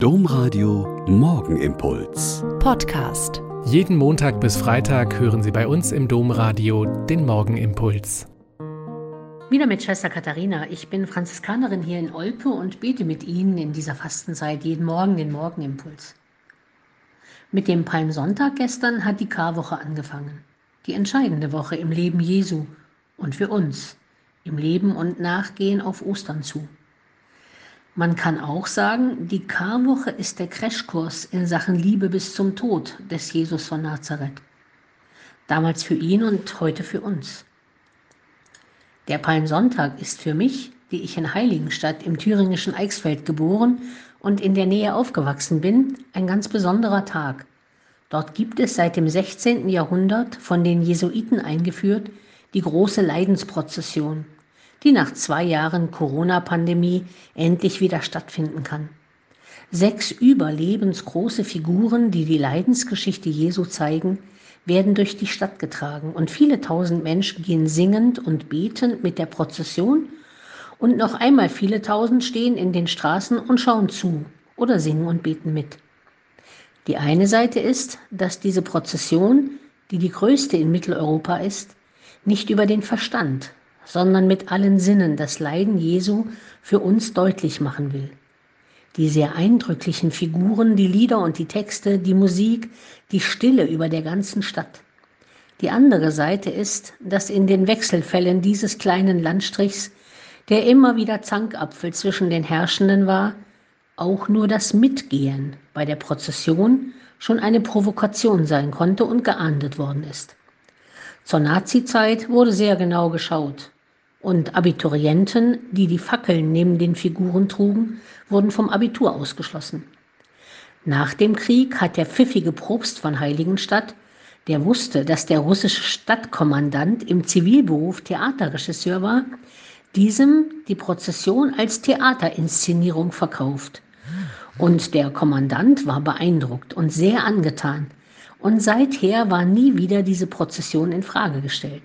Domradio Morgenimpuls. Podcast. Jeden Montag bis Freitag hören Sie bei uns im Domradio den Morgenimpuls. Wieder mit Schwester Katharina. Ich bin Franziskanerin hier in Olpe und bete mit Ihnen in dieser Fastenzeit jeden Morgen den Morgenimpuls. Mit dem Palmsonntag gestern hat die Karwoche angefangen. Die entscheidende Woche im Leben Jesu und für uns, im Leben und Nachgehen auf Ostern zu. Man kann auch sagen, die Karwoche ist der Crashkurs in Sachen Liebe bis zum Tod des Jesus von Nazareth. Damals für ihn und heute für uns. Der Palmsonntag ist für mich, die ich in Heiligenstadt im thüringischen Eichsfeld geboren und in der Nähe aufgewachsen bin, ein ganz besonderer Tag. Dort gibt es seit dem 16. Jahrhundert von den Jesuiten eingeführt die große Leidensprozession, die nach zwei Jahren Corona-Pandemie endlich wieder stattfinden kann. Sechs überlebensgroße Figuren, die die Leidensgeschichte Jesu zeigen, werden durch die Stadt getragen und viele tausend Menschen gehen singend und betend mit der Prozession und noch einmal viele tausend stehen in den Straßen und schauen zu oder singen und beten mit. Die eine Seite ist, dass diese Prozession, die die größte in Mitteleuropa ist, nicht über den Verstand, sondern mit allen Sinnen das Leiden Jesu für uns deutlich machen will. Die sehr eindrücklichen Figuren, die Lieder und die Texte, die Musik, die Stille über der ganzen Stadt. Die andere Seite ist, dass in den Wechselfällen dieses kleinen Landstrichs, der immer wieder Zankapfel zwischen den Herrschenden war, auch nur das Mitgehen bei der Prozession schon eine Provokation sein konnte und geahndet worden ist. Zur Nazizeit wurde sehr genau geschaut, und Abiturienten, die die Fackeln neben den Figuren trugen, wurden vom Abitur ausgeschlossen. Nach dem Krieg hat der pfiffige Propst von Heiligenstadt, der wusste, dass der russische Stadtkommandant im Zivilberuf Theaterregisseur war, diesem die Prozession als Theaterinszenierung verkauft. Und der Kommandant war beeindruckt und sehr angetan. Und seither war nie wieder diese Prozession in Frage gestellt.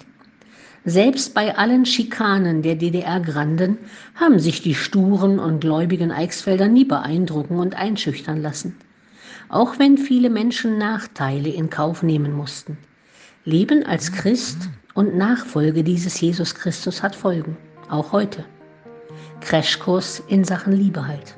Selbst bei allen Schikanen der DDR-Granden haben sich die sturen und gläubigen Eichsfelder nie beeindrucken und einschüchtern lassen. Auch wenn viele Menschen Nachteile in Kauf nehmen mussten. Leben als Christ und Nachfolge dieses Jesus Christus hat Folgen, auch heute. Crashkurs in Sachen Liebe halt.